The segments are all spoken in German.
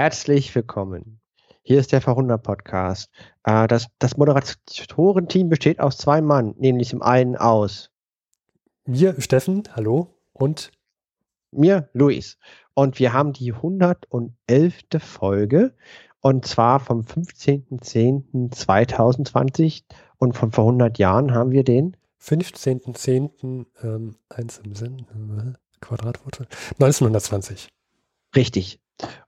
Herzlich willkommen. Hier ist der Verhundert Podcast. Äh, das, das Moderatorenteam besteht aus zwei Mann, nämlich zum einen aus mir, Steffen, hallo, und mir, Luis. Und wir haben die 111. Folge und zwar vom 15.10.2020 und von vor 100 Jahren haben wir den 15.10. Ähm, eins im Sinn, äh, Quadratwurzel, 1920. Richtig.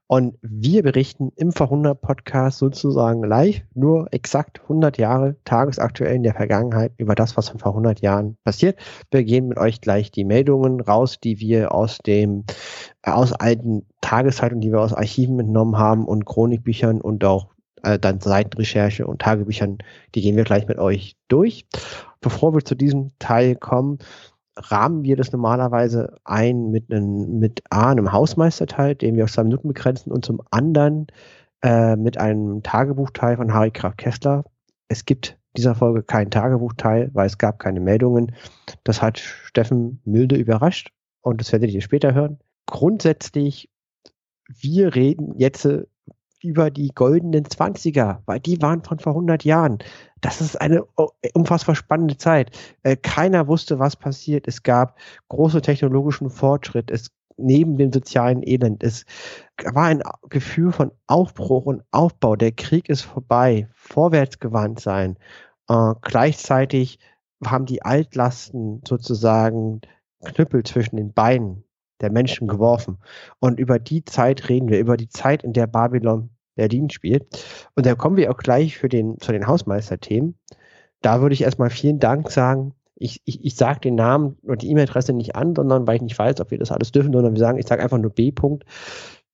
Und wir berichten im Verhundert Podcast sozusagen live, nur exakt 100 Jahre tagesaktuell in der Vergangenheit über das, was vor 100 Jahren passiert. Wir gehen mit euch gleich die Meldungen raus, die wir aus dem, aus alten Tageszeitungen, die wir aus Archiven entnommen haben und Chronikbüchern und auch äh, dann Seitenrecherche und Tagebüchern, die gehen wir gleich mit euch durch. Bevor wir zu diesem Teil kommen, rahmen wir das normalerweise ein mit einem, mit A, einem Hausmeisterteil, den wir auf zwei Minuten begrenzen und zum anderen äh, mit einem Tagebuchteil von Harry Graf Kessler. Es gibt dieser Folge kein Tagebuchteil, weil es gab keine Meldungen. Das hat Steffen milde überrascht und das werdet ihr später hören. Grundsätzlich, wir reden jetzt über die goldenen Zwanziger, weil die waren von vor 100 Jahren. Das ist eine oh, unfassbar spannende Zeit. Äh, keiner wusste, was passiert. Es gab große technologischen Fortschritt. Es neben dem sozialen Elend. Es war ein Gefühl von Aufbruch und Aufbau. Der Krieg ist vorbei. Vorwärtsgewandt sein. Äh, gleichzeitig haben die Altlasten sozusagen Knüppel zwischen den Beinen der Menschen geworfen. Und über die Zeit reden wir, über die Zeit, in der Babylon Berlin spielt. Und da kommen wir auch gleich für den, zu den Hausmeisterthemen. Da würde ich erstmal vielen Dank sagen. Ich, ich, ich sage den Namen und die E-Mail-Adresse nicht an, sondern weil ich nicht weiß, ob wir das alles dürfen, sondern wir sagen, ich sage einfach nur B. -Punkt.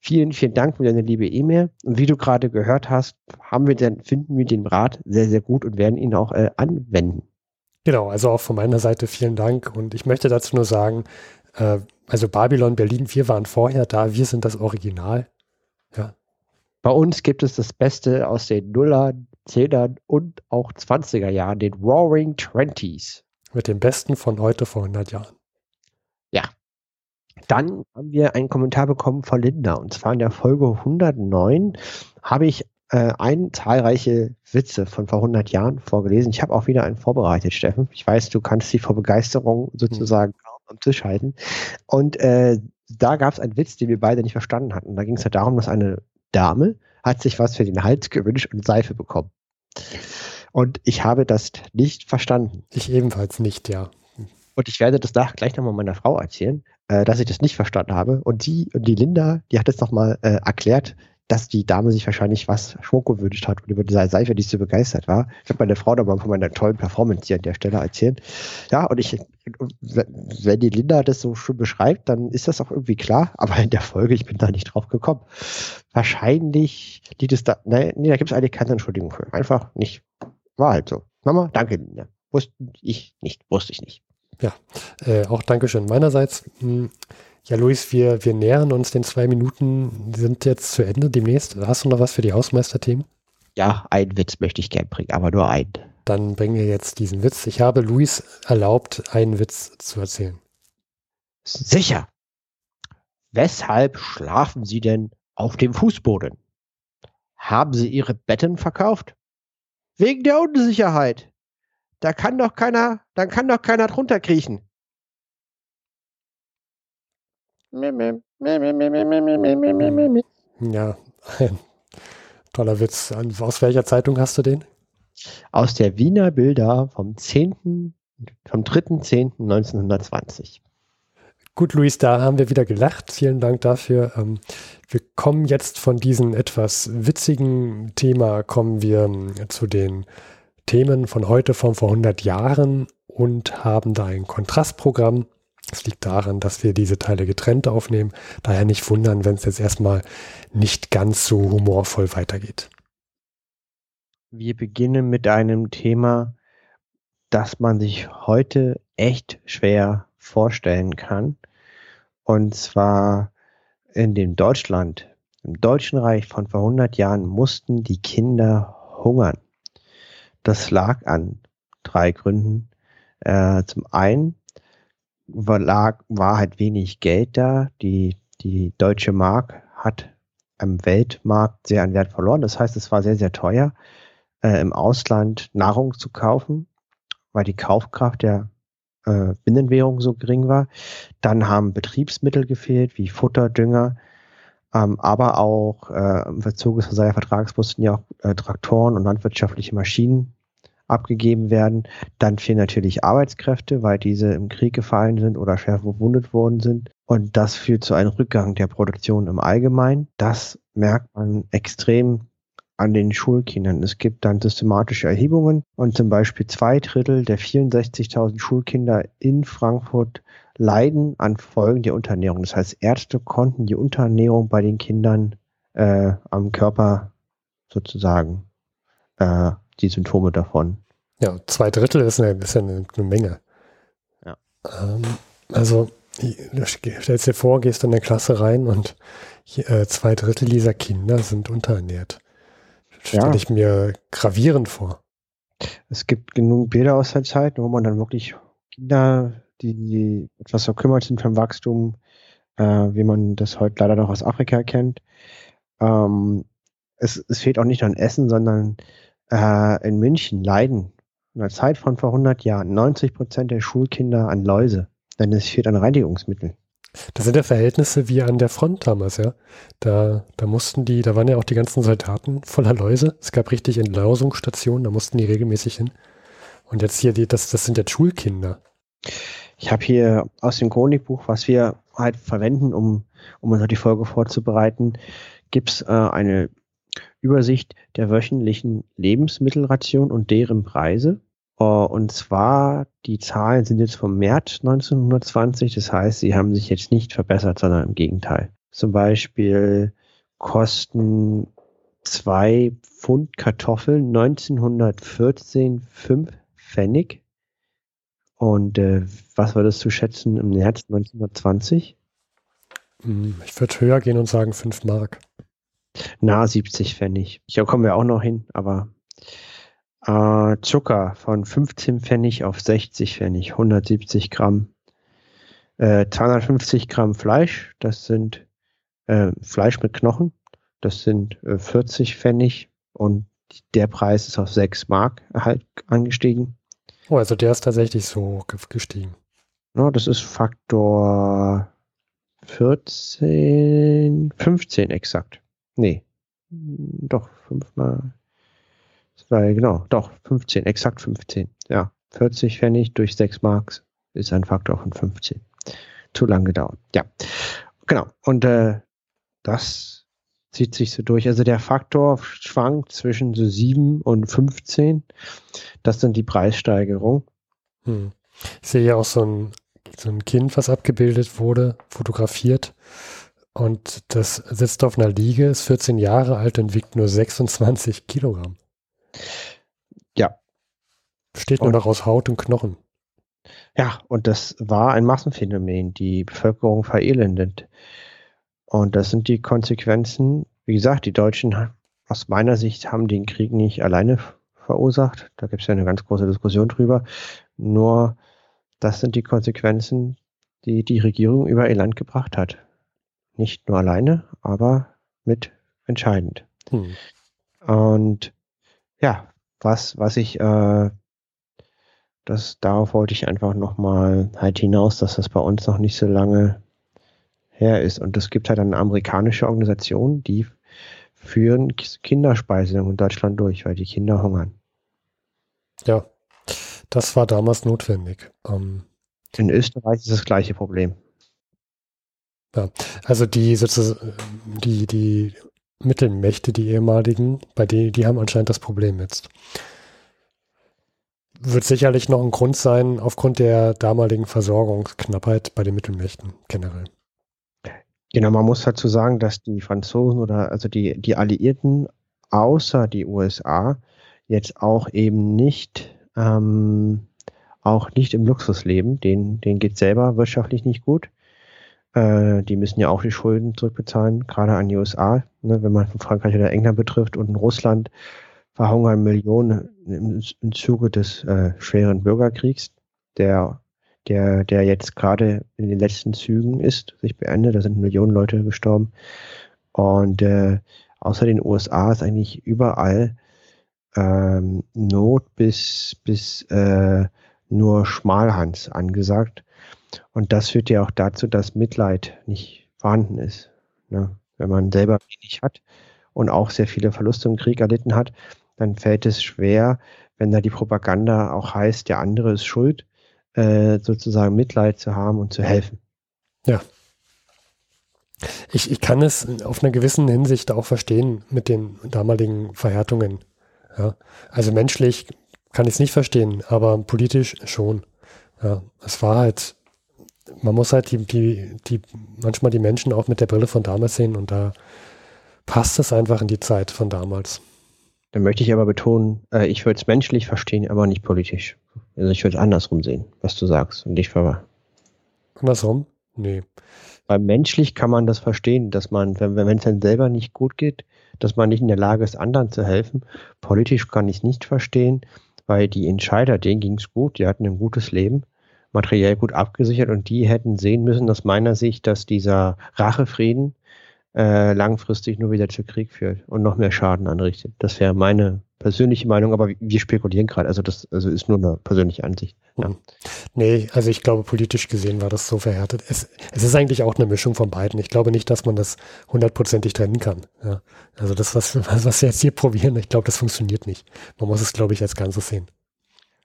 Vielen, vielen Dank für deine liebe E-Mail. Und wie du gerade gehört hast, haben wir dann, finden wir den Rat sehr, sehr gut und werden ihn auch äh, anwenden. Genau, also auch von meiner Seite vielen Dank. Und ich möchte dazu nur sagen, äh, also Babylon Berlin, wir waren vorher da, wir sind das Original. Ja, bei uns gibt es das Beste aus den Nullern, Zehnern und auch 20er Jahren, den Roaring Twenties. Mit dem Besten von heute vor 100 Jahren. Ja. Dann haben wir einen Kommentar bekommen von Linda. Und zwar in der Folge 109 habe ich äh, ein zahlreiche Witze von vor 100 Jahren vorgelesen. Ich habe auch wieder einen vorbereitet, Steffen. Ich weiß, du kannst sie vor Begeisterung sozusagen hm. am Tisch halten. Und äh, da gab es einen Witz, den wir beide nicht verstanden hatten. Da ging es ja darum, dass eine Dame hat sich was für den Hals gewünscht und Seife bekommen. Und ich habe das nicht verstanden. Ich ebenfalls nicht, ja. Und ich werde das nach, gleich nochmal meiner Frau erzählen, äh, dass ich das nicht verstanden habe. Und sie und die Linda, die hat es nochmal äh, erklärt, dass die Dame sich wahrscheinlich was Schmuck gewünscht hat und über diese Seife nicht so begeistert war. Ich habe meine Frau da mal von meiner tollen Performance hier an der Stelle erzählt. Ja, und ich, wenn die Linda das so schön beschreibt, dann ist das auch irgendwie klar. Aber in der Folge, ich bin da nicht drauf gekommen. Wahrscheinlich liegt es da, nee, nee da gibt es eigentlich keine Entschuldigung für. Einfach nicht. War halt so. Nochmal, danke, Linda. Wusste ich nicht, wusste ich nicht. Ja, äh, auch Dankeschön meinerseits. Hm. Ja, Luis, wir, wir nähern uns den zwei Minuten, sind jetzt zu Ende demnächst. Hast du noch was für die Hausmeisterthemen? Ja, einen Witz möchte ich gern bringen, aber nur einen. Dann bringen wir jetzt diesen Witz. Ich habe Luis erlaubt, einen Witz zu erzählen. Sicher. Weshalb schlafen Sie denn auf dem Fußboden? Haben Sie Ihre Betten verkauft? Wegen der Unsicherheit. Da kann doch keiner, dann kann doch keiner drunter kriechen. Ja, ein toller Witz. Aus welcher Zeitung hast du den? Aus der Wiener Bilder vom 10., vom 3.10.1920. Gut, Luis, da haben wir wieder gelacht. Vielen Dank dafür. Ähm, wir kommen jetzt von diesem etwas witzigen Thema, kommen wir ähm, zu den Themen von heute, von vor 100 Jahren und haben da ein Kontrastprogramm es liegt daran, dass wir diese Teile getrennt aufnehmen. Daher nicht wundern, wenn es jetzt erstmal nicht ganz so humorvoll weitergeht. Wir beginnen mit einem Thema, das man sich heute echt schwer vorstellen kann. Und zwar in dem Deutschland, im Deutschen Reich von vor 100 Jahren mussten die Kinder hungern. Das lag an drei Gründen. Äh, zum einen lag, war halt wenig Geld da. Die, die deutsche Mark hat am Weltmarkt sehr an Wert verloren. Das heißt, es war sehr, sehr teuer, äh, im Ausland Nahrung zu kaufen, weil die Kaufkraft der äh, Binnenwährung so gering war. Dann haben Betriebsmittel gefehlt, wie Futter, Dünger, ähm, aber auch äh, im Verzug des Versailler Vertrags mussten ja auch äh, Traktoren und landwirtschaftliche Maschinen abgegeben werden. Dann fehlen natürlich Arbeitskräfte, weil diese im Krieg gefallen sind oder schwer verwundet worden sind. Und das führt zu einem Rückgang der Produktion im Allgemeinen. Das merkt man extrem an den Schulkindern. Es gibt dann systematische Erhebungen und zum Beispiel zwei Drittel der 64.000 Schulkinder in Frankfurt leiden an Folgen der Unterernährung. Das heißt, Ärzte konnten die Unterernährung bei den Kindern äh, am Körper sozusagen äh, die Symptome davon. Ja, zwei Drittel ist eine, ist eine, eine Menge. Ja. Ähm, also, du stellst dir vor, gehst in eine Klasse rein und äh, zwei Drittel dieser Kinder sind unterernährt. Stelle ja. ich mir gravierend vor. Es gibt genug Bilder aus der Zeit, wo man dann wirklich Kinder, die, etwas verkümmert sind vom Wachstum, äh, wie man das heute leider noch aus Afrika kennt. Ähm, es, es fehlt auch nicht an Essen, sondern äh, in München leiden in der Zeit von vor 100 Jahren 90 Prozent der Schulkinder an Läuse, denn es fehlt an Reinigungsmitteln. Das sind ja Verhältnisse wie an der Front damals, ja. Da, da mussten die, da waren ja auch die ganzen Soldaten voller Läuse. Es gab richtig Entlausungsstationen, da mussten die regelmäßig hin. Und jetzt hier, die, das, das sind ja Schulkinder. Ich habe hier aus dem Chronikbuch, was wir halt verwenden, um, um uns die Folge vorzubereiten, gibt's äh, eine Übersicht der wöchentlichen Lebensmittelration und deren Preise. Äh, und zwar, die Zahlen sind jetzt vom März 1920, das heißt, sie haben sich jetzt nicht verbessert, sondern im Gegenteil. Zum Beispiel kosten zwei Pfund Kartoffeln 1914 fünf Pfennig. Und äh, was war das zu schätzen im März 1920? Hm, ich würde höher gehen und sagen 5 Mark. Na, 70 Pfennig. Ja, kommen wir auch noch hin, aber äh, Zucker von 15 Pfennig auf 60 Pfennig, 170 Gramm. Äh, 250 Gramm Fleisch, das sind äh, Fleisch mit Knochen, das sind äh, 40 Pfennig und der Preis ist auf 6 Mark halt angestiegen. Oh, also der ist tatsächlich so gestiegen. Ja, das ist Faktor 14, 15 exakt. Nee, doch, fünfmal Zwei, genau, doch, 15, exakt 15. Ja, 40 Pfennig durch 6 Marks ist ein Faktor von 15. Zu lang gedauert. Ja, genau. Und äh, das zieht sich so durch. Also der Faktor schwankt zwischen so 7 und 15. Das sind die Preissteigerungen. Hm. Ich sehe ja auch so ein, so ein Kind, was abgebildet wurde, fotografiert. Und das sitzt auf einer Liege, ist 14 Jahre alt und wiegt nur 26 Kilogramm. Ja. Besteht nur noch aus Haut und Knochen. Ja, und das war ein Massenphänomen, die Bevölkerung verelendet. Und das sind die Konsequenzen. Wie gesagt, die Deutschen aus meiner Sicht haben den Krieg nicht alleine verursacht. Da gibt es ja eine ganz große Diskussion drüber. Nur das sind die Konsequenzen, die die Regierung über ihr Land gebracht hat. Nicht nur alleine, aber mit entscheidend. Hm. Und ja, was, was ich, äh, das, darauf wollte ich einfach nochmal halt hinaus, dass das bei uns noch nicht so lange her ist. Und es gibt halt eine amerikanische Organisation, die führen Kinderspeisung in Deutschland durch, weil die Kinder hungern. Ja, das war damals notwendig. Ähm, in Österreich ist das gleiche Problem. Ja, also die sozusagen die, die Mittelmächte, die ehemaligen, bei denen, die haben anscheinend das Problem jetzt. Wird sicherlich noch ein Grund sein, aufgrund der damaligen Versorgungsknappheit bei den Mittelmächten generell. Genau, man muss dazu sagen, dass die Franzosen oder also die, die Alliierten außer die USA jetzt auch eben nicht ähm, auch nicht im Luxus leben. Den, geht selber wirtschaftlich nicht gut. Äh, die müssen ja auch die Schulden zurückbezahlen, gerade an die USA. Ne, wenn man von Frankreich oder England betrifft und in Russland verhungern Millionen im, im Zuge des äh, schweren Bürgerkriegs, der, der, der jetzt gerade in den letzten Zügen ist, sich beendet. Da sind Millionen Leute gestorben. Und äh, außer den USA ist eigentlich überall ähm, Not bis, bis äh, nur Schmalhans angesagt. Und das führt ja auch dazu, dass Mitleid nicht vorhanden ist. Ne? Wenn man selber wenig hat und auch sehr viele Verluste im Krieg erlitten hat, dann fällt es schwer, wenn da die Propaganda auch heißt, der andere ist schuld, äh, sozusagen Mitleid zu haben und zu helfen. Ja. Ich, ich kann es auf einer gewissen Hinsicht auch verstehen mit den damaligen Verhärtungen. Ja. Also menschlich kann ich es nicht verstehen, aber politisch schon. Ja. Es war halt, man muss halt die, die, die, manchmal die Menschen auch mit der Brille von damals sehen und da passt es einfach in die Zeit von damals. Dann möchte ich aber betonen, äh, ich würde es menschlich verstehen, aber nicht politisch. Also ich würde es andersrum sehen, was du sagst und nicht ver. Andersrum? Nee. Weil menschlich kann man das verstehen, dass man, wenn wenn es dann selber nicht gut geht, dass man nicht in der Lage ist, anderen zu helfen. Politisch kann ich es nicht verstehen, weil die Entscheider, denen ging es gut, die hatten ein gutes Leben, materiell gut abgesichert und die hätten sehen müssen, aus meiner Sicht, dass dieser Rachefrieden äh, langfristig nur wieder zu Krieg führt und noch mehr Schaden anrichtet. Das wäre meine persönliche Meinung, aber wir spekulieren gerade. Also das also ist nur eine persönliche Ansicht. Ja. Nee, also ich glaube, politisch gesehen war das so verhärtet. Es, es ist eigentlich auch eine Mischung von beiden. Ich glaube nicht, dass man das hundertprozentig trennen kann. Ja. Also das, was, was wir jetzt hier probieren, ich glaube, das funktioniert nicht. Man muss es, glaube ich, als Ganzes sehen.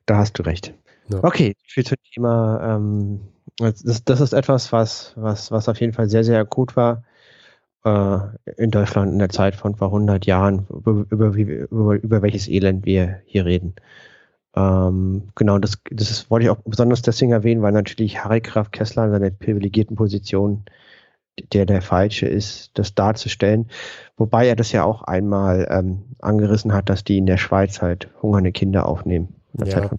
Da hast du recht. Ja. Okay, viel zum Thema. Ähm, das, das ist etwas, was, was, was auf jeden Fall sehr, sehr akut war äh, in Deutschland in der Zeit von vor 100 Jahren, über, über, über, über welches Elend wir hier reden. Ähm, genau, das, das ist, wollte ich auch besonders deswegen erwähnen, weil natürlich Harry Graf Kessler in seiner privilegierten Position der der falsche ist, das darzustellen. Wobei er das ja auch einmal ähm, angerissen hat, dass die in der Schweiz halt hungernde Kinder aufnehmen. Ja,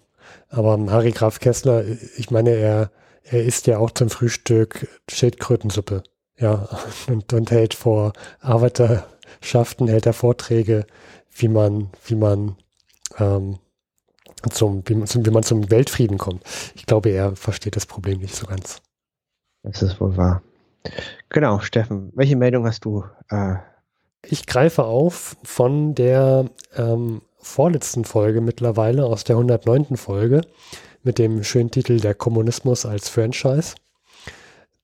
aber Harry Graf Kessler, ich meine, er, er isst ja auch zum Frühstück Schildkrötensuppe. Ja, und, und hält vor Arbeiterschaften, hält er Vorträge, wie man, wie man, ähm, zum, wie, man, wie man zum Weltfrieden kommt. Ich glaube, er versteht das Problem nicht so ganz. Das ist wohl wahr. Genau, Steffen, welche Meldung hast du? Äh ich greife auf von der ähm, vorletzten Folge mittlerweile, aus der 109. Folge, mit dem schönen Titel Der Kommunismus als Franchise.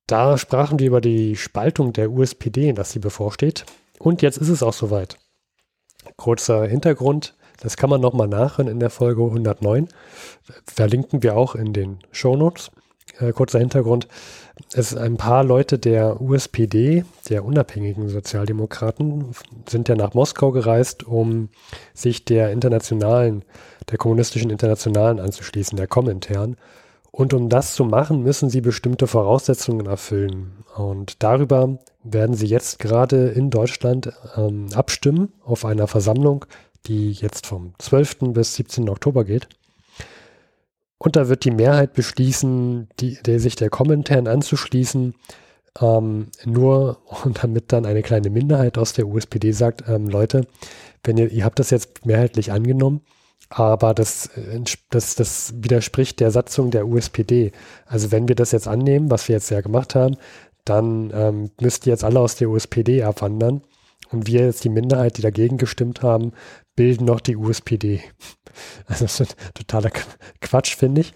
Da sprachen wir über die Spaltung der USPD, in das sie bevorsteht. Und jetzt ist es auch soweit. Kurzer Hintergrund, das kann man nochmal nachhören in der Folge 109. Verlinken wir auch in den Shownotes. Äh, kurzer Hintergrund, es sind ein paar Leute der USPD, der unabhängigen Sozialdemokraten, sind ja nach Moskau gereist, um sich der internationalen, der kommunistischen Internationalen anzuschließen, der Komintern. Und um das zu machen, müssen sie bestimmte Voraussetzungen erfüllen. Und darüber werden sie jetzt gerade in Deutschland ähm, abstimmen auf einer Versammlung, die jetzt vom 12. bis 17. Oktober geht. Und da wird die Mehrheit beschließen, die, der sich der Kommentaren anzuschließen, ähm, nur und damit dann eine kleine Minderheit aus der USPD sagt, ähm, Leute, wenn ihr, ihr habt das jetzt mehrheitlich angenommen, aber das, äh, das, das widerspricht der Satzung der USPD. Also wenn wir das jetzt annehmen, was wir jetzt ja gemacht haben, dann ähm, müsst ihr jetzt alle aus der USPD abwandern. Und wir jetzt die Minderheit, die dagegen gestimmt haben, bilden noch die USPD. Also das ist totaler Quatsch, finde ich.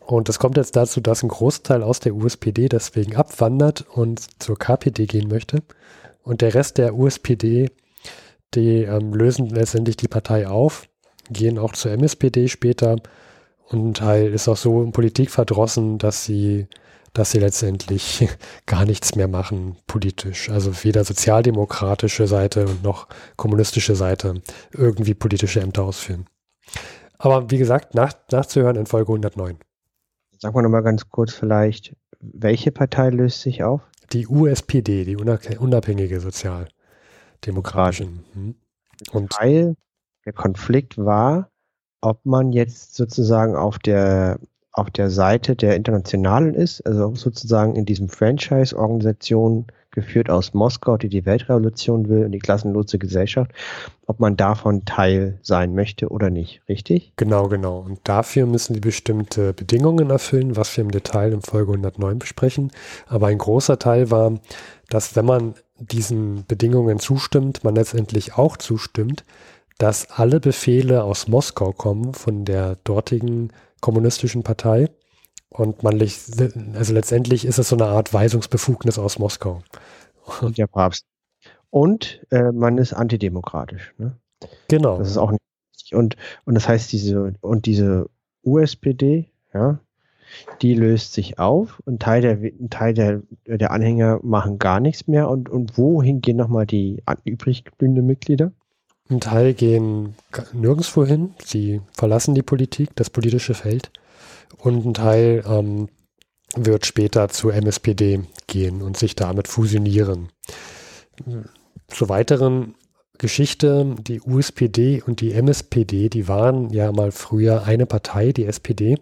Und das kommt jetzt dazu, dass ein Großteil aus der USPD deswegen abwandert und zur KPD gehen möchte. Und der Rest der USPD, die ähm, lösen letztendlich die Partei auf gehen auch zur MSPD später und halt ist auch so in Politik verdrossen, dass sie, dass sie letztendlich gar nichts mehr machen politisch. Also weder sozialdemokratische Seite noch kommunistische Seite irgendwie politische Ämter ausführen. Aber wie gesagt, nach, nachzuhören in Folge 109. Sagen wir nochmal ganz kurz vielleicht, welche Partei löst sich auf? Die USPD, die unabhängige Sozialdemokratische. Mhm. Und Weil der Konflikt war, ob man jetzt sozusagen auf der, auf der Seite der Internationalen ist, also sozusagen in diesem Franchise-Organisation geführt aus Moskau, die die Weltrevolution will und die klassenlose Gesellschaft, ob man davon Teil sein möchte oder nicht, richtig? Genau, genau. Und dafür müssen die bestimmte Bedingungen erfüllen, was wir im Detail in Folge 109 besprechen. Aber ein großer Teil war, dass wenn man diesen Bedingungen zustimmt, man letztendlich auch zustimmt, dass alle Befehle aus Moskau kommen von der dortigen kommunistischen Partei und man, also letztendlich ist es so eine Art Weisungsbefugnis aus Moskau. Und der Papst. Und äh, man ist antidemokratisch. Ne? Genau. Das ist auch nicht. Und, und das heißt, diese, und diese USPD, ja, die löst sich auf. Ein Teil der, ein Teil der, der Anhänger machen gar nichts mehr. Und, und wohin gehen nochmal die übrig gebliebenen Mitglieder? Ein Teil gehen nirgendwo hin. Sie verlassen die Politik, das politische Feld und ein Teil ähm, wird später zur MSPD gehen und sich damit fusionieren. Zur weiteren Geschichte, die USPD und die MSPD, die waren ja mal früher eine Partei, die SPD,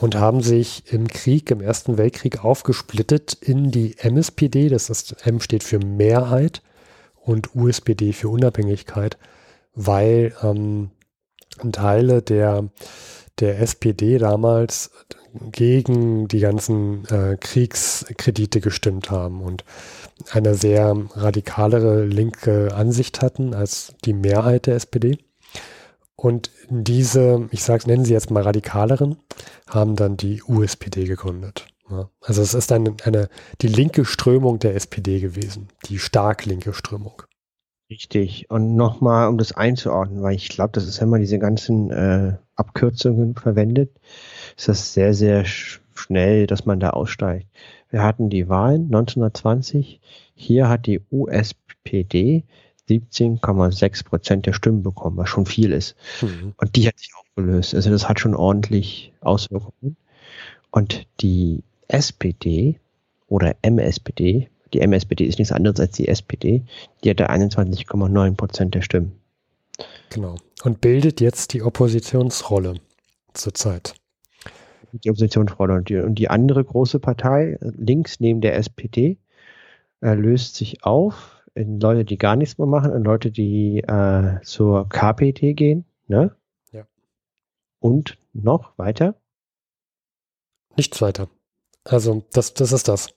und haben sich im Krieg, im Ersten Weltkrieg aufgesplittet in die MSPD, das ist, M steht für Mehrheit und USPD für Unabhängigkeit, weil ähm, Teile der der SPD damals gegen die ganzen äh, Kriegskredite gestimmt haben und eine sehr radikalere linke Ansicht hatten als die Mehrheit der SPD. Und diese, ich sage, nennen sie jetzt mal radikaleren, haben dann die USPD gegründet. Ja. Also es ist eine, eine, die linke Strömung der SPD gewesen, die stark linke Strömung. Richtig. Und nochmal, um das einzuordnen, weil ich glaube, das ist, wenn man diese ganzen äh, Abkürzungen verwendet, ist das sehr, sehr sch schnell, dass man da aussteigt. Wir hatten die Wahlen 1920. Hier hat die USPD 17,6 Prozent der Stimmen bekommen, was schon viel ist. Mhm. Und die hat sich aufgelöst. Also das hat schon ordentlich Auswirkungen. Und die SPD oder MSPD, die MSPD ist nichts anderes als die SPD. Die hatte 21,9 Prozent der Stimmen. Genau. Und bildet jetzt die Oppositionsrolle zurzeit. Die Oppositionsrolle. Und die, und die andere große Partei, links neben der SPD, äh, löst sich auf in Leute, die gar nichts mehr machen, in Leute, die äh, zur KPT gehen. Ne? Ja. Und noch weiter? Nichts weiter. Also das, das ist das.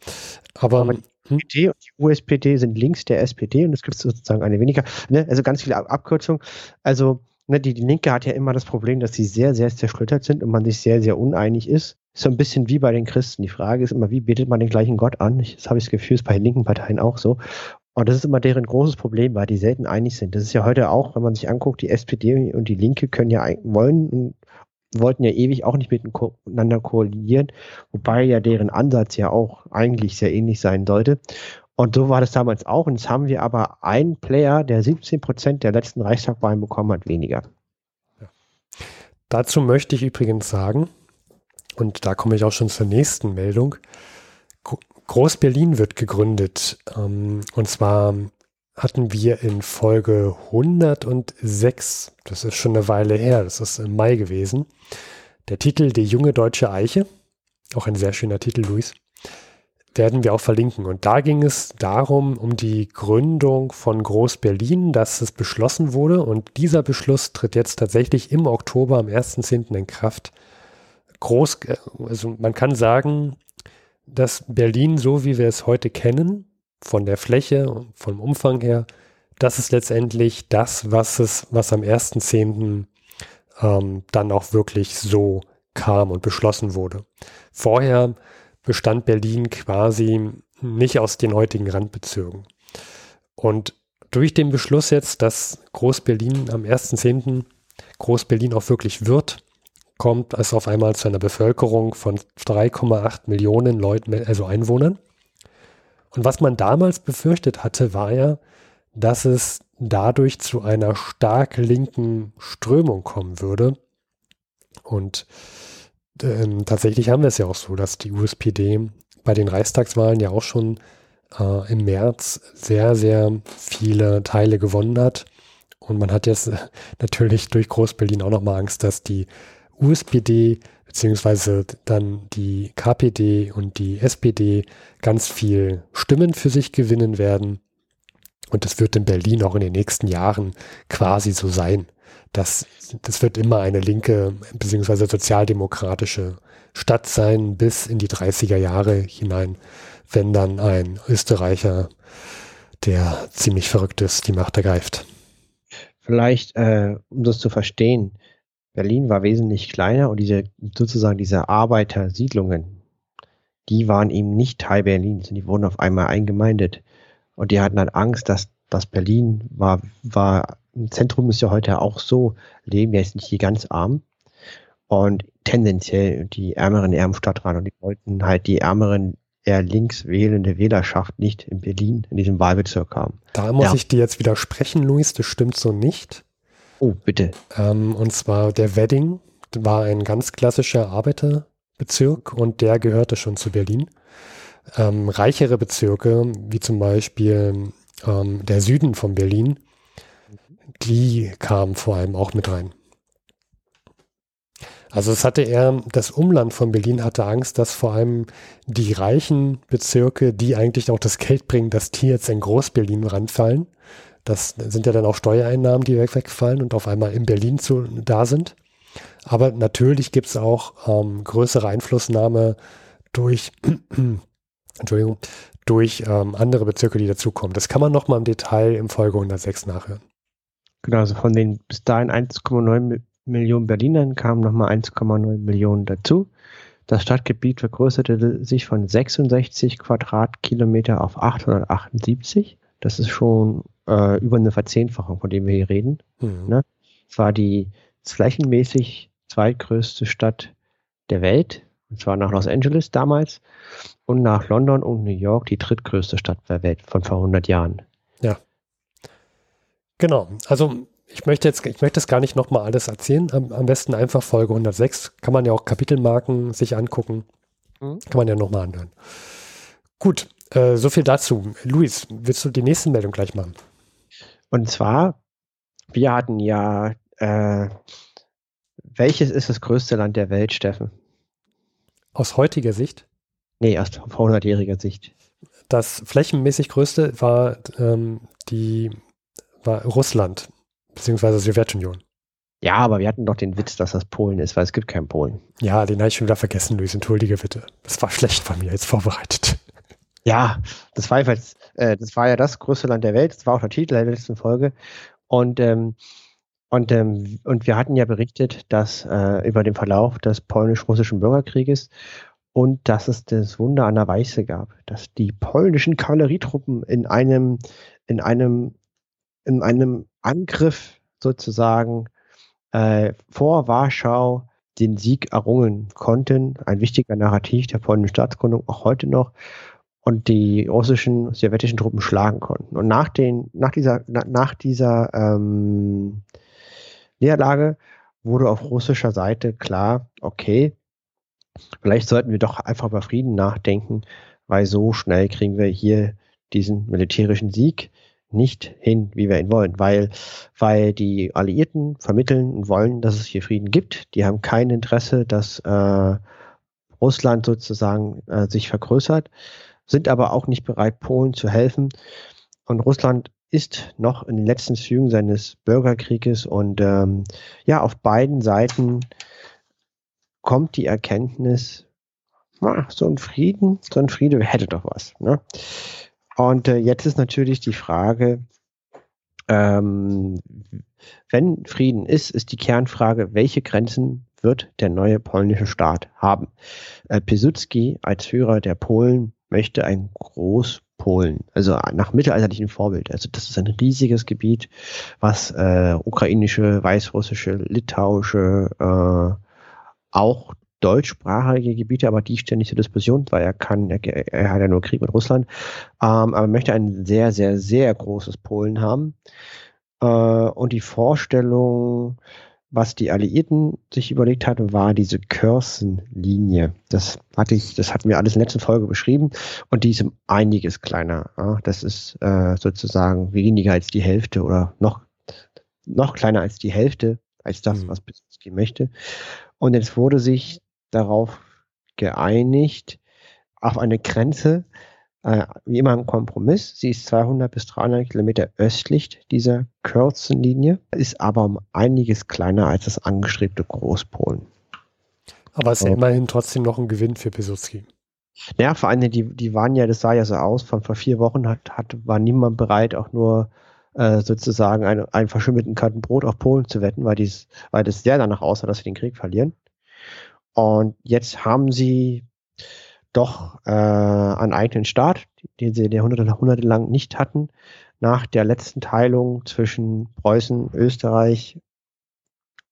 Aber, Aber hm? die und die USPD sind links der SPD und es gibt sozusagen eine weniger. Ne? Also ganz viele Abkürzungen. Also ne, die, die Linke hat ja immer das Problem, dass sie sehr, sehr zersplittert sind und man sich sehr, sehr uneinig ist. So ein bisschen wie bei den Christen. Die Frage ist immer, wie betet man den gleichen Gott an? Ich, das habe ich das Gefühl, ist bei den linken Parteien auch so. Und das ist immer deren großes Problem, weil die selten einig sind. Das ist ja heute auch, wenn man sich anguckt, die SPD und die Linke können ja wollen wollten ja ewig auch nicht miteinander koalieren, wobei ja deren Ansatz ja auch eigentlich sehr ähnlich sein sollte. Und so war das damals auch. Und jetzt haben wir aber einen Player, der 17 Prozent der letzten Reichstagwahlen bekommen hat, weniger. Ja. Dazu möchte ich übrigens sagen, und da komme ich auch schon zur nächsten Meldung, Groß-Berlin wird gegründet. Ähm, und zwar hatten wir in Folge 106, das ist schon eine Weile her, das ist im Mai gewesen, der Titel Die junge deutsche Eiche, auch ein sehr schöner Titel, Luis, werden wir auch verlinken. Und da ging es darum, um die Gründung von Groß-Berlin, dass es beschlossen wurde. Und dieser Beschluss tritt jetzt tatsächlich im Oktober am 1.10. in Kraft. Groß, also man kann sagen, dass Berlin, so wie wir es heute kennen, von der Fläche, vom Umfang her, das ist letztendlich das, was es, was am 1.10. Ähm, dann auch wirklich so kam und beschlossen wurde. Vorher bestand Berlin quasi nicht aus den heutigen Randbezirken. Und durch den Beschluss jetzt, dass Groß-Berlin am 1.10. Groß-Berlin auch wirklich wird, kommt es auf einmal zu einer Bevölkerung von 3,8 Millionen Leuten, also Einwohnern. Und was man damals befürchtet hatte, war ja, dass es dadurch zu einer stark linken Strömung kommen würde. Und ähm, tatsächlich haben wir es ja auch so, dass die USPD bei den Reichstagswahlen ja auch schon äh, im März sehr, sehr viele Teile gewonnen hat. Und man hat jetzt natürlich durch Groß-Berlin auch nochmal Angst, dass die USPD beziehungsweise dann die KPD und die SPD ganz viel Stimmen für sich gewinnen werden. Und das wird in Berlin auch in den nächsten Jahren quasi so sein. Das, das wird immer eine linke beziehungsweise sozialdemokratische Stadt sein bis in die 30er Jahre hinein, wenn dann ein Österreicher, der ziemlich verrückt ist, die Macht ergreift. Vielleicht, äh, um das zu verstehen, Berlin war wesentlich kleiner und diese sozusagen diese Arbeitersiedlungen, die waren eben nicht Teil Berlins und die wurden auf einmal eingemeindet. Und die hatten dann Angst, dass das Berlin war, war, im Zentrum ist ja heute auch so, leben ja jetzt nicht die ganz arm. Und tendenziell die Ärmeren eher im Stadtrat und die wollten halt die Ärmeren eher links wählende Wählerschaft nicht in Berlin, in diesem Wahlbezirk haben. Da muss ja. ich dir jetzt widersprechen, Luis, das stimmt so nicht. Oh, bitte. Ähm, und zwar der Wedding war ein ganz klassischer Arbeiterbezirk und der gehörte schon zu Berlin. Ähm, reichere Bezirke, wie zum Beispiel ähm, der Süden von Berlin, die kamen vor allem auch mit rein. Also es hatte er, das Umland von Berlin hatte Angst, dass vor allem die reichen Bezirke, die eigentlich auch das Geld bringen, dass die jetzt in Groß-Berlin ranfallen. Das sind ja dann auch Steuereinnahmen, die wegfallen und auf einmal in Berlin zu, da sind. Aber natürlich gibt es auch ähm, größere Einflussnahme durch, Entschuldigung, durch ähm, andere Bezirke, die dazukommen. Das kann man nochmal im Detail im Folge 106 nachhören. Genau, also von den bis dahin 1,9 Millionen Berlinern kamen nochmal 1,9 Millionen dazu. Das Stadtgebiet vergrößerte sich von 66 Quadratkilometer auf 878. Das ist schon äh, über eine Verzehnfachung, von dem wir hier reden. Mhm. Ne? Es war die flächenmäßig zweitgrößte Stadt der Welt, und zwar nach Los Angeles damals und nach London und New York die drittgrößte Stadt der Welt von vor 100 Jahren. Ja. Genau. Also ich möchte jetzt, ich möchte das gar nicht nochmal alles erzählen. Am, am, besten einfach Folge 106. Kann man ja auch Kapitelmarken sich angucken. Mhm. Kann man ja nochmal anhören. Gut, äh, so viel dazu. Luis, willst du die nächste Meldung gleich machen? Und zwar, wir hatten ja, äh, welches ist das größte Land der Welt, Steffen? Aus heutiger Sicht? Nee, aus vor 100-jähriger Sicht. Das flächenmäßig größte war ähm, die war Russland beziehungsweise Sowjetunion. Ja, aber wir hatten doch den Witz, dass das Polen ist, weil es gibt keinen Polen. Ja, den habe ich schon wieder vergessen, Luis. Entschuldige bitte. Das war schlecht von mir jetzt vorbereitet. Ja, das war, jedenfalls, äh, das war ja das größte Land der Welt. Das war auch der Titel der letzten Folge. Und, ähm, und, ähm, und wir hatten ja berichtet, dass äh, über den Verlauf des polnisch-russischen Bürgerkrieges und dass es das Wunder an der Weiße gab, dass die polnischen Kavallerietruppen in einem, in einem in einem Angriff sozusagen äh, vor Warschau den Sieg errungen konnten. Ein wichtiger Narrativ der polnischen Staatsgründung, auch heute noch. Und die russischen, sowjetischen Truppen schlagen konnten. Und nach, den, nach dieser, na, nach dieser ähm, Niederlage wurde auf russischer Seite klar, okay, vielleicht sollten wir doch einfach über Frieden nachdenken, weil so schnell kriegen wir hier diesen militärischen Sieg nicht hin, wie wir ihn wollen, weil, weil die Alliierten vermitteln und wollen, dass es hier Frieden gibt. Die haben kein Interesse, dass äh, Russland sozusagen äh, sich vergrößert, sind aber auch nicht bereit, Polen zu helfen. Und Russland ist noch in den letzten Zügen seines Bürgerkrieges und ähm, ja, auf beiden Seiten kommt die Erkenntnis, ah, so ein Frieden, so ein Friede hätte doch was. Ne? Und äh, jetzt ist natürlich die Frage, ähm, wenn Frieden ist, ist die Kernfrage, welche Grenzen wird der neue polnische Staat haben? Äh, Piłsudski als Führer der Polen möchte ein Großpolen, also nach mittelalterlichem Vorbild. Also das ist ein riesiges Gebiet, was äh, ukrainische, weißrussische, litauische, äh, auch deutschsprachige Gebiete, aber die nicht zur Diskussion, weil er kann, er, er hat ja nur Krieg mit Russland, ähm, aber möchte ein sehr, sehr, sehr großes Polen haben. Äh, und die Vorstellung, was die Alliierten sich überlegt hatten, war diese Kürzenlinie. Das hatte ich, das hatten wir alles in der letzten Folge beschrieben und die ist um einiges kleiner. Ja? Das ist äh, sozusagen weniger als die Hälfte oder noch, noch kleiner als die Hälfte als das, mhm. was Piłsudski möchte. Und jetzt wurde sich darauf geeinigt, auf eine Grenze, äh, wie immer ein Kompromiss. Sie ist 200 bis 300 Kilometer östlich dieser Kürzenlinie, ist aber um einiges kleiner als das angestrebte Großpolen. Aber es ist ja. immerhin trotzdem noch ein Gewinn für Piłsudski. Ja, vor allem, die, die waren ja, das sah ja so aus, von vor vier Wochen hat, hat, war niemand bereit, auch nur äh, sozusagen einen, einen verschimmelten Karten Brot auf Polen zu wetten, weil, dies, weil das sehr danach aussah, dass sie den Krieg verlieren. Und jetzt haben sie doch äh, einen eigenen Staat, den sie Jahrhunderte, Jahrhunderte lang nicht hatten. Nach der letzten Teilung zwischen Preußen, Österreich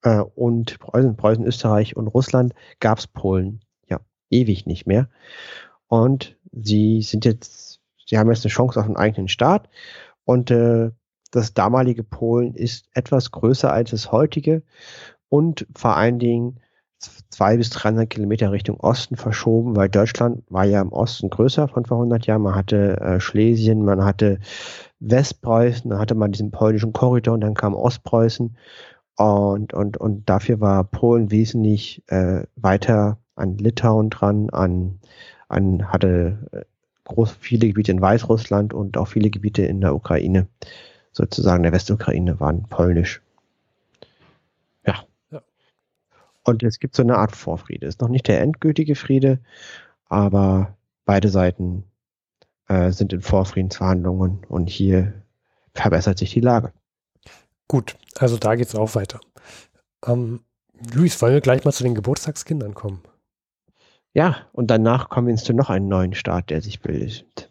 äh, und Preußen, Preußen, Österreich und Russland gab es Polen ja ewig nicht mehr. Und sie sind jetzt, sie haben jetzt eine Chance auf einen eigenen Staat. Und äh, das damalige Polen ist etwas größer als das heutige und vor allen Dingen zwei bis 300 Kilometer Richtung Osten verschoben, weil Deutschland war ja im Osten größer von vor 100 Jahren. Man hatte äh, Schlesien, man hatte Westpreußen, dann hatte man diesen polnischen Korridor und dann kam Ostpreußen. Und, und, und dafür war Polen wesentlich äh, weiter an Litauen dran, an, an hatte äh, groß, viele Gebiete in Weißrussland und auch viele Gebiete in der Ukraine, sozusagen der Westukraine, waren polnisch. Und es gibt so eine Art Vorfriede. Ist noch nicht der endgültige Friede, aber beide Seiten äh, sind in Vorfriedensverhandlungen und hier verbessert sich die Lage. Gut, also da geht es auch weiter. Ähm, Luis, wollen wir gleich mal zu den Geburtstagskindern kommen? Ja, und danach kommen wir zu noch einem neuen Staat, der sich bildet.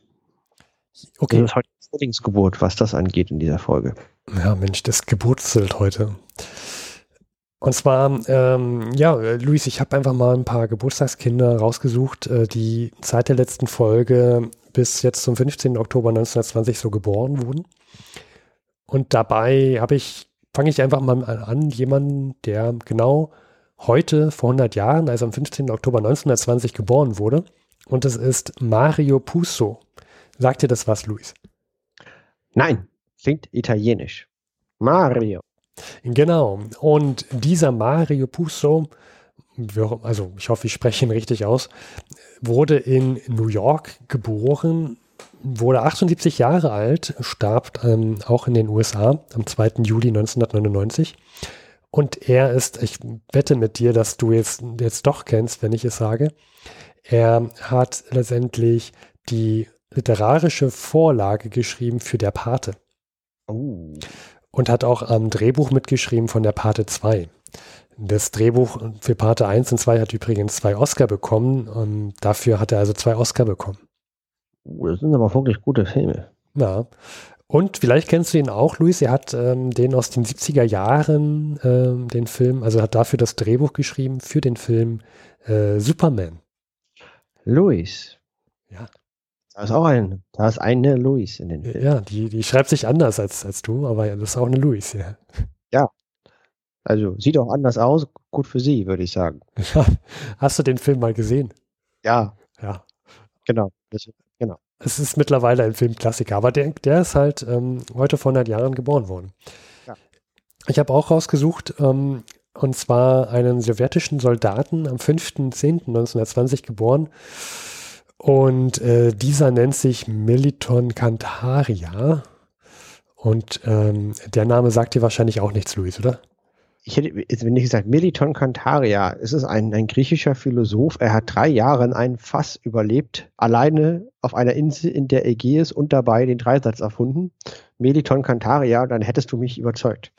Okay. Das ist heute Zwillingsgeburt, was das angeht in dieser Folge. Ja, Mensch, das Geburtszelt heute. Und zwar, ähm, ja, Luis, ich habe einfach mal ein paar Geburtstagskinder rausgesucht, äh, die seit der letzten Folge bis jetzt zum 15. Oktober 1920 so geboren wurden. Und dabei habe ich, fange ich einfach mal an, jemanden, der genau heute vor 100 Jahren, also am 15. Oktober 1920 geboren wurde. Und das ist Mario Pusso. Sagt dir das was, Luis? Nein, klingt italienisch. Mario. Genau. Und dieser Mario Puzo, also ich hoffe, ich spreche ihn richtig aus, wurde in New York geboren, wurde 78 Jahre alt, starb ähm, auch in den USA am 2. Juli 1999. Und er ist, ich wette mit dir, dass du jetzt, jetzt doch kennst, wenn ich es sage. Er hat letztendlich die literarische Vorlage geschrieben für der Pate. Oh und hat auch am Drehbuch mitgeschrieben von der Pate 2. Das Drehbuch für Pate 1 und 2 hat übrigens zwei Oscar bekommen und dafür hat er also zwei Oscar bekommen. Uh, das sind aber wirklich gute Filme. Ja. Und vielleicht kennst du ihn auch, Luis. Er hat ähm, den aus den 70er Jahren, ähm, den Film, also hat dafür das Drehbuch geschrieben für den Film äh, Superman. Luis. Ja. Da ist auch ein, da ist eine Louis in den Filmen. Ja, die, die schreibt sich anders als, als du, aber das ist auch eine Louis, ja. Ja. Also sieht auch anders aus, gut für sie, würde ich sagen. Hast du den Film mal gesehen? Ja. Ja. Genau. Das, genau. Es ist mittlerweile ein Filmklassiker, aber der, der ist halt ähm, heute vor 100 Jahren geboren worden. Ja. Ich habe auch rausgesucht, ähm, und zwar einen sowjetischen Soldaten am 5.10.1920 geboren. Und äh, dieser nennt sich Meliton Cantaria. Und ähm, der Name sagt dir wahrscheinlich auch nichts, Luis, oder? Ich hätte, wenn ich gesagt, Meliton Cantaria, es ist ein, ein griechischer Philosoph. Er hat drei Jahre in einem Fass überlebt, alleine auf einer Insel in der Ägäis und dabei den Dreisatz erfunden. Meliton Cantaria, dann hättest du mich überzeugt.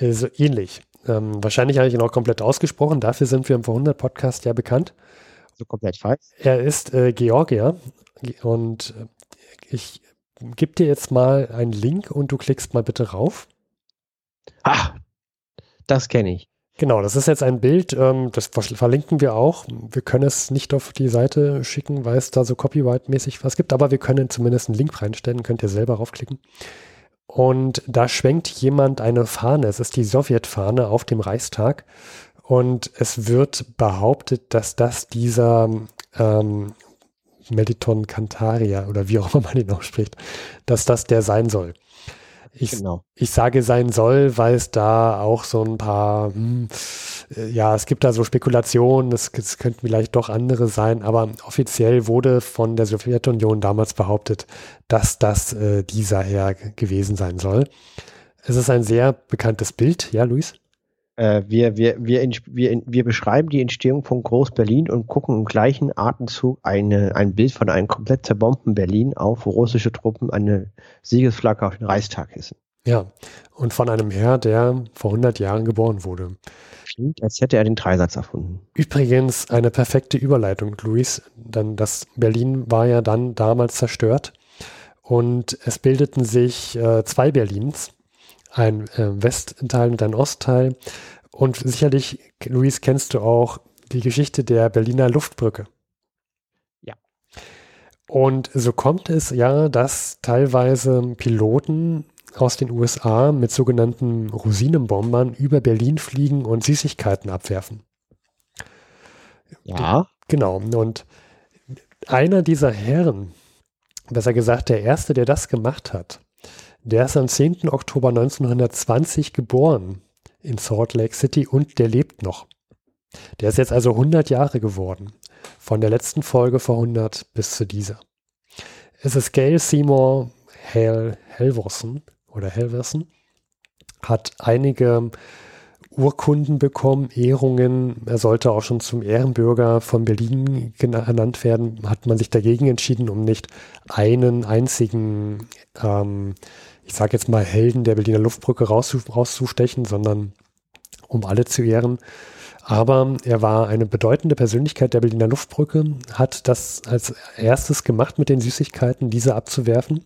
Äh, so ähnlich. Ähm, wahrscheinlich habe ich ihn auch komplett ausgesprochen. Dafür sind wir im Vorhundert-Podcast ja bekannt so komplett falsch. Er ist äh, Georgier und äh, ich gebe dir jetzt mal einen Link und du klickst mal bitte rauf. Ah, das kenne ich. Genau, das ist jetzt ein Bild, ähm, das verlinken wir auch. Wir können es nicht auf die Seite schicken, weil es da so copyright-mäßig was gibt, aber wir können zumindest einen Link reinstellen, könnt ihr selber raufklicken. Und da schwenkt jemand eine Fahne, es ist die Sowjetfahne auf dem Reichstag und es wird behauptet, dass das dieser ähm, Meliton Cantaria oder wie auch immer man ihn ausspricht, dass das der sein soll. Ich, genau. ich sage sein soll, weil es da auch so ein paar, hm, äh, ja, es gibt da so Spekulationen, es, es könnten vielleicht doch andere sein, aber offiziell wurde von der Sowjetunion damals behauptet, dass das äh, dieser Herr gewesen sein soll. Es ist ein sehr bekanntes Bild, ja, Luis? Äh, wir, wir, wir, wir, wir beschreiben die Entstehung von Groß-Berlin und gucken im gleichen Atemzug eine, ein Bild von einem komplett zerbombten Berlin auf, wo russische Truppen eine Siegesflagge auf den Reichstag hissen. Ja, und von einem Herr, der vor 100 Jahren geboren wurde. Klingt, als hätte er den Dreisatz erfunden. Übrigens eine perfekte Überleitung, Luis, denn das Berlin war ja dann damals zerstört und es bildeten sich äh, zwei Berlins ein äh, Westteil und ein Ostteil. Und sicherlich, Luis, kennst du auch die Geschichte der Berliner Luftbrücke. Ja. Und so kommt es ja, dass teilweise Piloten aus den USA mit sogenannten Rosinenbombern über Berlin fliegen und Süßigkeiten abwerfen. Ja. Genau. Und einer dieser Herren, besser gesagt der erste, der das gemacht hat, der ist am 10. Oktober 1920 geboren in Salt Lake City und der lebt noch. Der ist jetzt also 100 Jahre geworden. Von der letzten Folge vor 100 bis zu dieser. Es ist Gail Seymour Hel Helverson oder Helverson. Hat einige Urkunden bekommen, Ehrungen. Er sollte auch schon zum Ehrenbürger von Berlin ernannt werden. Hat man sich dagegen entschieden, um nicht einen einzigen ähm, ich sage jetzt mal, Helden der Berliner Luftbrücke rauszustechen, sondern um alle zu ehren. Aber er war eine bedeutende Persönlichkeit der Berliner Luftbrücke, hat das als erstes gemacht mit den Süßigkeiten, diese abzuwerfen.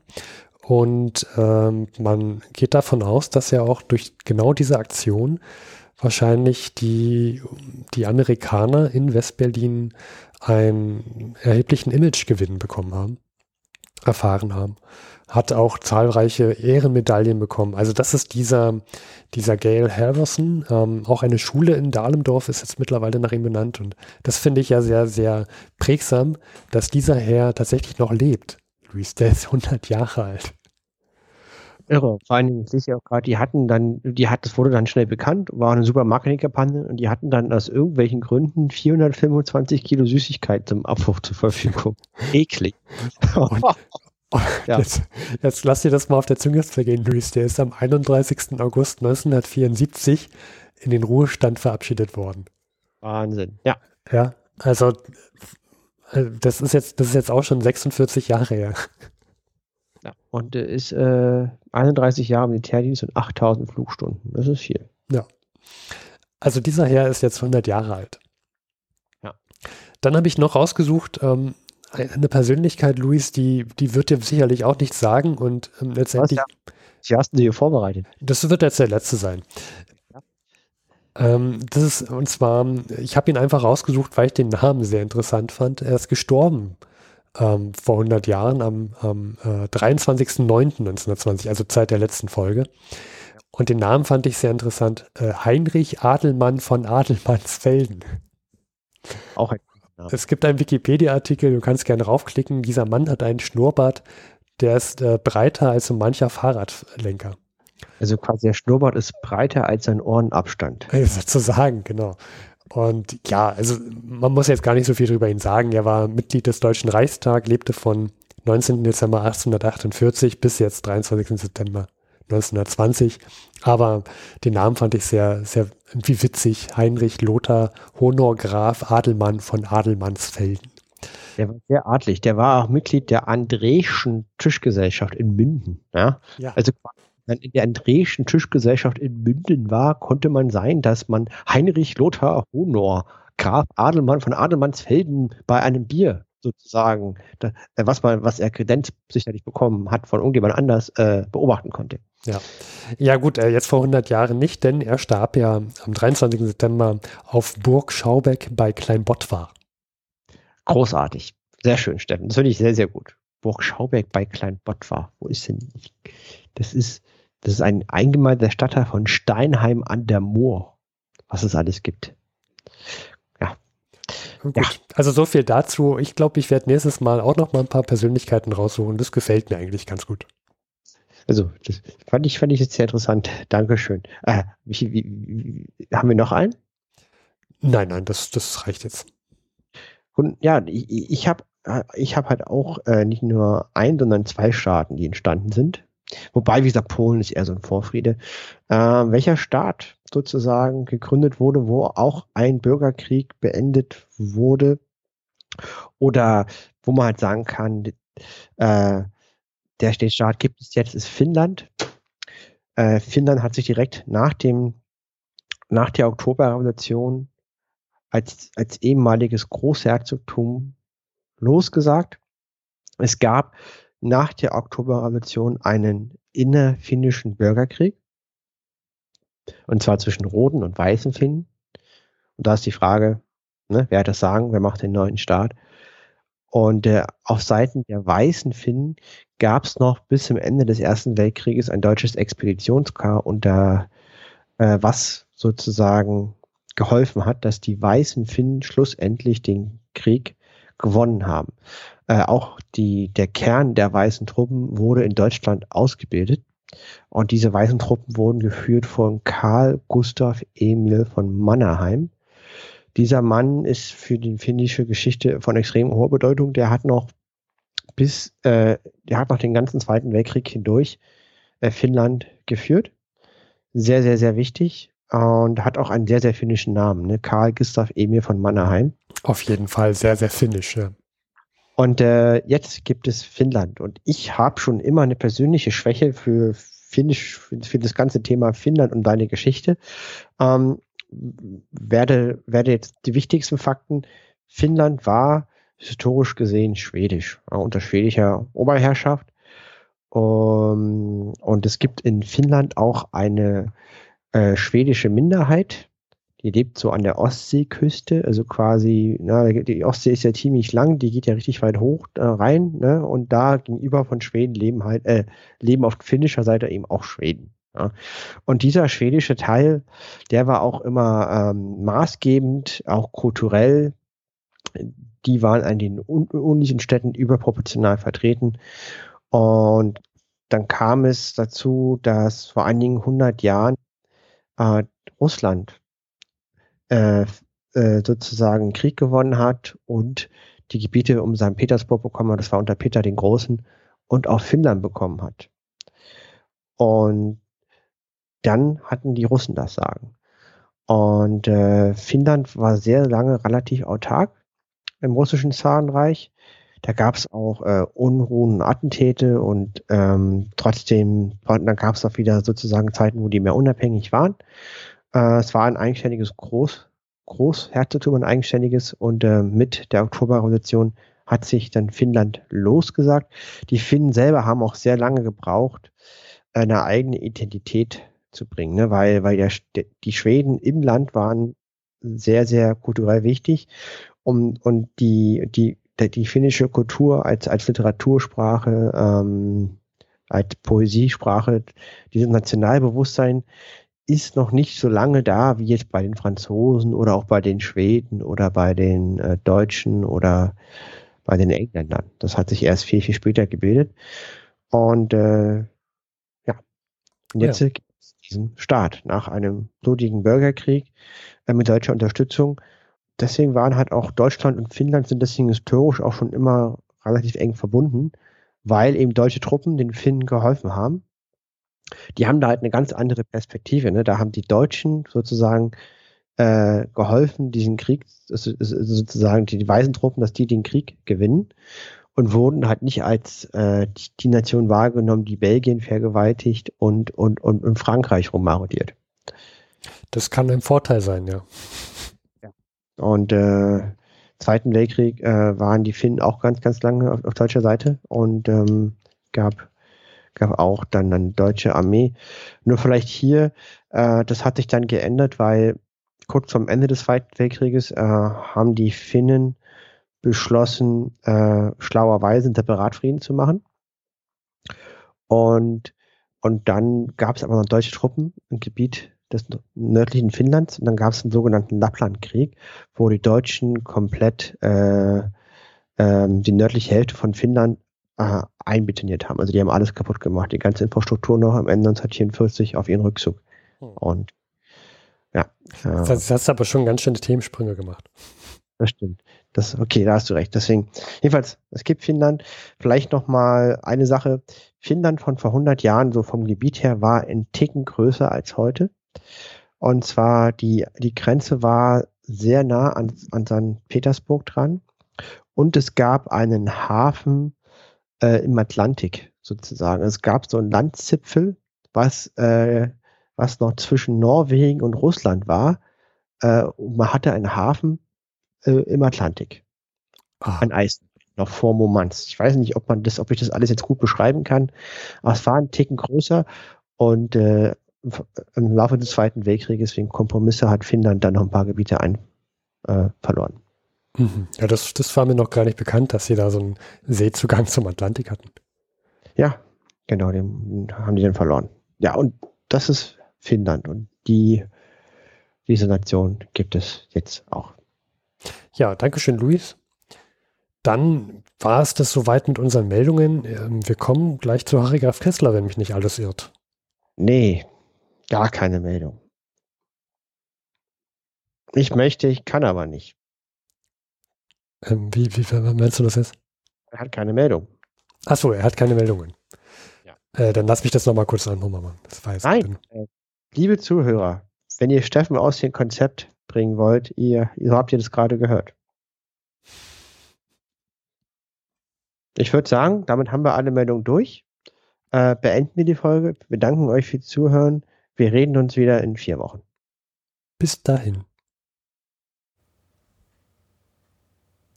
Und ähm, man geht davon aus, dass er auch durch genau diese Aktion wahrscheinlich die, die Amerikaner in Westberlin einen erheblichen Imagegewinn bekommen haben, erfahren haben hat auch zahlreiche Ehrenmedaillen bekommen. Also das ist dieser, dieser Gail Halverson. Ähm, auch eine Schule in Dahlendorf ist jetzt mittlerweile nach ihm benannt. Und das finde ich ja sehr, sehr prägsam, dass dieser Herr tatsächlich noch lebt. Luis, der ist 100 Jahre alt. Irre. Vor allen Dingen, sicher auch gerade, die hatten dann, die hat, das wurde dann schnell bekannt, war eine super Marketingkampagne und die hatten dann aus irgendwelchen Gründen 425 Kilo Süßigkeit zum Abwurf zur Verfügung. Eklig. Und, ja. Jetzt, jetzt lass dir das mal auf der Zunge zergehen, Luis. Der ist am 31. August 1974 in den Ruhestand verabschiedet worden. Wahnsinn, ja. Ja, also äh, das ist jetzt, das ist jetzt auch schon 46 Jahre her. Ja, und er ist äh, 31 Jahre Militärdienst und 8000 Flugstunden. Das ist viel. Ja. Also dieser Herr ist jetzt 100 Jahre alt. Ja. Dann habe ich noch rausgesucht, ähm, eine Persönlichkeit, Luis, die, die wird dir sicherlich auch nichts sagen und ähm, letztendlich. Was, ja. hast du dir vorbereitet? Das wird jetzt der letzte sein. Ja. Ähm, das ist, und zwar, ich habe ihn einfach rausgesucht, weil ich den Namen sehr interessant fand. Er ist gestorben ähm, vor 100 Jahren am, am äh, 23.09.1920, also Zeit der letzten Folge. Und den Namen fand ich sehr interessant. Äh, Heinrich Adelmann von Adelmannsfelden. Auch ein ja. Es gibt einen Wikipedia-Artikel, du kannst gerne raufklicken. Dieser Mann hat einen Schnurrbart, der ist äh, breiter als so mancher Fahrradlenker. Also quasi der Schnurrbart ist breiter als sein Ohrenabstand. Sozusagen, genau. Und ja, also man muss jetzt gar nicht so viel über ihn sagen. Er war Mitglied des Deutschen Reichstags, lebte von 19. Dezember 1848 bis jetzt 23. September 1920. Aber den Namen fand ich sehr, sehr irgendwie witzig. Heinrich Lothar Honor Graf Adelmann von Adelmannsfelden. Der war sehr adlig. Der war auch Mitglied der Andreschen Tischgesellschaft in Münden. Ja? ja. Also in der Andreschen Tischgesellschaft in Münden war, konnte man sein, dass man Heinrich Lothar Honor Graf Adelmann von Adelmannsfelden bei einem Bier sozusagen, da, was man, was er Kredenz sicherlich bekommen hat von irgendjemand anders, äh, beobachten konnte. Ja, ja gut, äh, jetzt vor 100 Jahren nicht, denn er starb ja am 23. September auf Burg Schaubeck bei Kleinbottwar. Großartig. Sehr schön, Steffen. Das finde ich sehr, sehr gut. Burg Schaubeck bei Kleinbottwar. Wo ist denn? Das ist, das ist ein eingemeindeter Stadtteil von Steinheim an der Moor. Was es alles gibt. Ja. Gut, ja. also so viel dazu. Ich glaube, ich werde nächstes Mal auch noch mal ein paar Persönlichkeiten raussuchen. Das gefällt mir eigentlich ganz gut. Also, das fand ich, fand ich jetzt sehr interessant. Dankeschön. Äh, wie, wie, wie, haben wir noch einen? Nein, nein, das, das reicht jetzt. Und ja, ich, ich habe ich hab halt auch äh, nicht nur ein, sondern zwei Staaten, die entstanden sind. Wobei, wie gesagt, Polen ist eher so ein Vorfriede. Äh, welcher Staat sozusagen gegründet wurde, wo auch ein Bürgerkrieg beendet wurde oder wo man halt sagen kann, äh, der Staat gibt es jetzt, ist Finnland. Äh, Finnland hat sich direkt nach dem, nach der Oktoberrevolution als, als ehemaliges Großherzogtum losgesagt. Es gab nach der Oktoberrevolution einen innerfinnischen Bürgerkrieg. Und zwar zwischen roten und weißen Finnen. Und da ist die Frage, ne, wer hat das Sagen, wer macht den neuen Staat? Und äh, auf Seiten der weißen Finnen gab es noch bis zum Ende des Ersten Weltkrieges ein deutsches Expeditionskar, unter äh, was sozusagen geholfen hat, dass die weißen Finnen schlussendlich den Krieg gewonnen haben. Äh, auch die, der Kern der weißen Truppen wurde in Deutschland ausgebildet. Und diese weißen Truppen wurden geführt von Karl Gustav Emil von Mannerheim. Dieser Mann ist für die finnische Geschichte von extrem hoher Bedeutung. Der hat noch bis, äh, der hat noch den ganzen Zweiten Weltkrieg hindurch äh, Finnland geführt. Sehr, sehr, sehr wichtig. Und hat auch einen sehr, sehr finnischen Namen, ne? Karl Gustav Emil von Mannerheim. Auf jeden Fall sehr, sehr finnisch, ja. Und äh, jetzt gibt es Finnland. Und ich habe schon immer eine persönliche Schwäche für Finnisch, für, das ganze Thema Finnland und deine Geschichte. Ähm, werde, werde jetzt die wichtigsten Fakten. Finnland war historisch gesehen schwedisch, äh, unter schwedischer Oberherrschaft. Um, und es gibt in Finnland auch eine äh, schwedische Minderheit, die lebt so an der Ostseeküste, also quasi, na, die Ostsee ist ja ziemlich lang, die geht ja richtig weit hoch äh, rein, ne? Und da gegenüber von Schweden leben halt, äh, leben auf finnischer Seite eben auch Schweden. Ja. Und dieser schwedische Teil, der war auch immer ähm, maßgebend, auch kulturell. Die waren an den unlichen Städten überproportional vertreten. Und dann kam es dazu, dass vor einigen hundert Jahren äh, Russland äh, äh, sozusagen Krieg gewonnen hat und die Gebiete um St. Petersburg bekommen hat, das war unter Peter den Großen, und auch Finnland bekommen hat. Und dann hatten die Russen das Sagen. Und äh, Finnland war sehr lange relativ autark im russischen Zarenreich. Da gab es auch äh, Unruhen, Attentäte und ähm, trotzdem, dann gab es auch wieder sozusagen Zeiten, wo die mehr unabhängig waren. Äh, es war ein eigenständiges Groß, Großherzogtum, ein eigenständiges und äh, mit der Oktoberrevolution hat sich dann Finnland losgesagt. Die Finnen selber haben auch sehr lange gebraucht, eine eigene Identität zu bringen, ne? weil, weil der, die Schweden im Land waren sehr, sehr kulturell wichtig und, und die, die, die finnische Kultur als, als Literatursprache, ähm, als Poesiesprache, dieses Nationalbewusstsein ist noch nicht so lange da wie jetzt bei den Franzosen oder auch bei den Schweden oder bei den äh, Deutschen oder bei den Engländern. Das hat sich erst viel, viel später gebildet. Und äh, ja, und jetzt ja. gibt es diesen Staat nach einem blutigen Bürgerkrieg äh, mit deutscher Unterstützung. Deswegen waren halt auch Deutschland und Finnland sind deswegen historisch auch schon immer relativ eng verbunden, weil eben deutsche Truppen den Finnen geholfen haben die haben da halt eine ganz andere Perspektive. Ne? Da haben die Deutschen sozusagen äh, geholfen, diesen Krieg, sozusagen die, die weißen Truppen, dass die den Krieg gewinnen und wurden halt nicht als äh, die, die Nation wahrgenommen, die Belgien vergewaltigt und, und, und, und Frankreich rummarodiert. Das kann ein Vorteil sein, ja. ja. Und äh, Zweiten Weltkrieg äh, waren die Finnen auch ganz, ganz lange auf, auf deutscher Seite und ähm, gab gab auch dann eine deutsche Armee. Nur vielleicht hier, äh, das hat sich dann geändert, weil kurz zum Ende des Zweiten Weltkrieges äh, haben die Finnen beschlossen, äh, schlauerweise einen Separatfrieden zu machen. Und, und dann gab es aber noch deutsche Truppen im Gebiet des nördlichen Finnlands und dann gab es einen sogenannten Lapplandkrieg, wo die Deutschen komplett äh, ähm, die nördliche Hälfte von Finnland äh, einbetoniert haben. Also die haben alles kaputt gemacht, die ganze Infrastruktur noch am Ende 1944 auf ihren Rückzug. Hm. Und ja. Das, heißt, das hast aber schon ganz schöne Themensprünge gemacht. Das stimmt. Das, okay, da hast du recht. Deswegen, jedenfalls, es gibt Finnland. Vielleicht noch mal eine Sache. Finnland von vor 100 Jahren, so vom Gebiet her, war ein Ticken größer als heute. Und zwar die, die Grenze war sehr nah an, an St. Petersburg dran. Und es gab einen Hafen äh, im Atlantik sozusagen. Es gab so einen Landzipfel, was, äh, was noch zwischen Norwegen und Russland war. Äh, und man hatte einen Hafen äh, im Atlantik. Ah. An Eis, noch vor Moments. Ich weiß nicht, ob man das, ob ich das alles jetzt gut beschreiben kann, aber es war ein Ticken größer und äh, im Laufe des Zweiten Weltkrieges wegen Kompromisse hat Finnland dann noch ein paar Gebiete ein, äh, verloren. Mhm. Ja, das, das war mir noch gar nicht bekannt, dass sie da so einen Seezugang zum Atlantik hatten. Ja, genau, den haben die dann verloren. Ja, und das ist Finnland und die, diese Nation gibt es jetzt auch. Ja, danke schön, Luis. Dann war es das soweit mit unseren Meldungen. Ähm, wir kommen gleich zu Harry Graf Kessler, wenn mich nicht alles irrt. Nee, gar keine Meldung. Ich möchte, ich kann aber nicht. Ähm, wie, wie meinst du das jetzt? Er hat keine Meldung. Achso, er hat keine Meldungen. Ja. Äh, dann lass mich das nochmal kurz an machen. Das war Nein, äh, liebe Zuhörer, wenn ihr Steffen aus dem Konzept bringen wollt, ihr, ihr habt ihr das gerade gehört. Ich würde sagen, damit haben wir alle Meldungen durch. Äh, beenden wir die Folge. Wir danken euch fürs Zuhören. Wir reden uns wieder in vier Wochen. Bis dahin.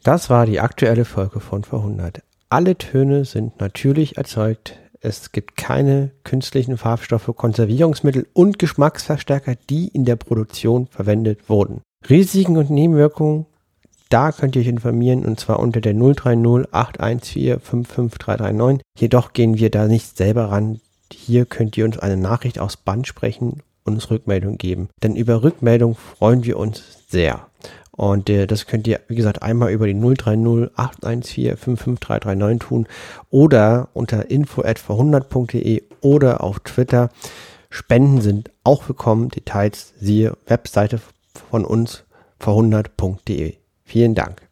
Das war die aktuelle Folge von Verhundert. Alle Töne sind natürlich erzeugt. Es gibt keine künstlichen Farbstoffe, Konservierungsmittel und Geschmacksverstärker, die in der Produktion verwendet wurden. Risiken und Nebenwirkungen, da könnt ihr euch informieren und zwar unter der 030 814 55339. Jedoch gehen wir da nicht selber ran. Hier könnt ihr uns eine Nachricht aus Band sprechen und uns Rückmeldung geben. Denn über Rückmeldung freuen wir uns sehr. Und äh, das könnt ihr, wie gesagt, einmal über die 030 814 55339 tun oder unter info.verhundert.de oder auf Twitter. Spenden sind auch willkommen. Details siehe Webseite von uns verhundert.de. Vielen Dank.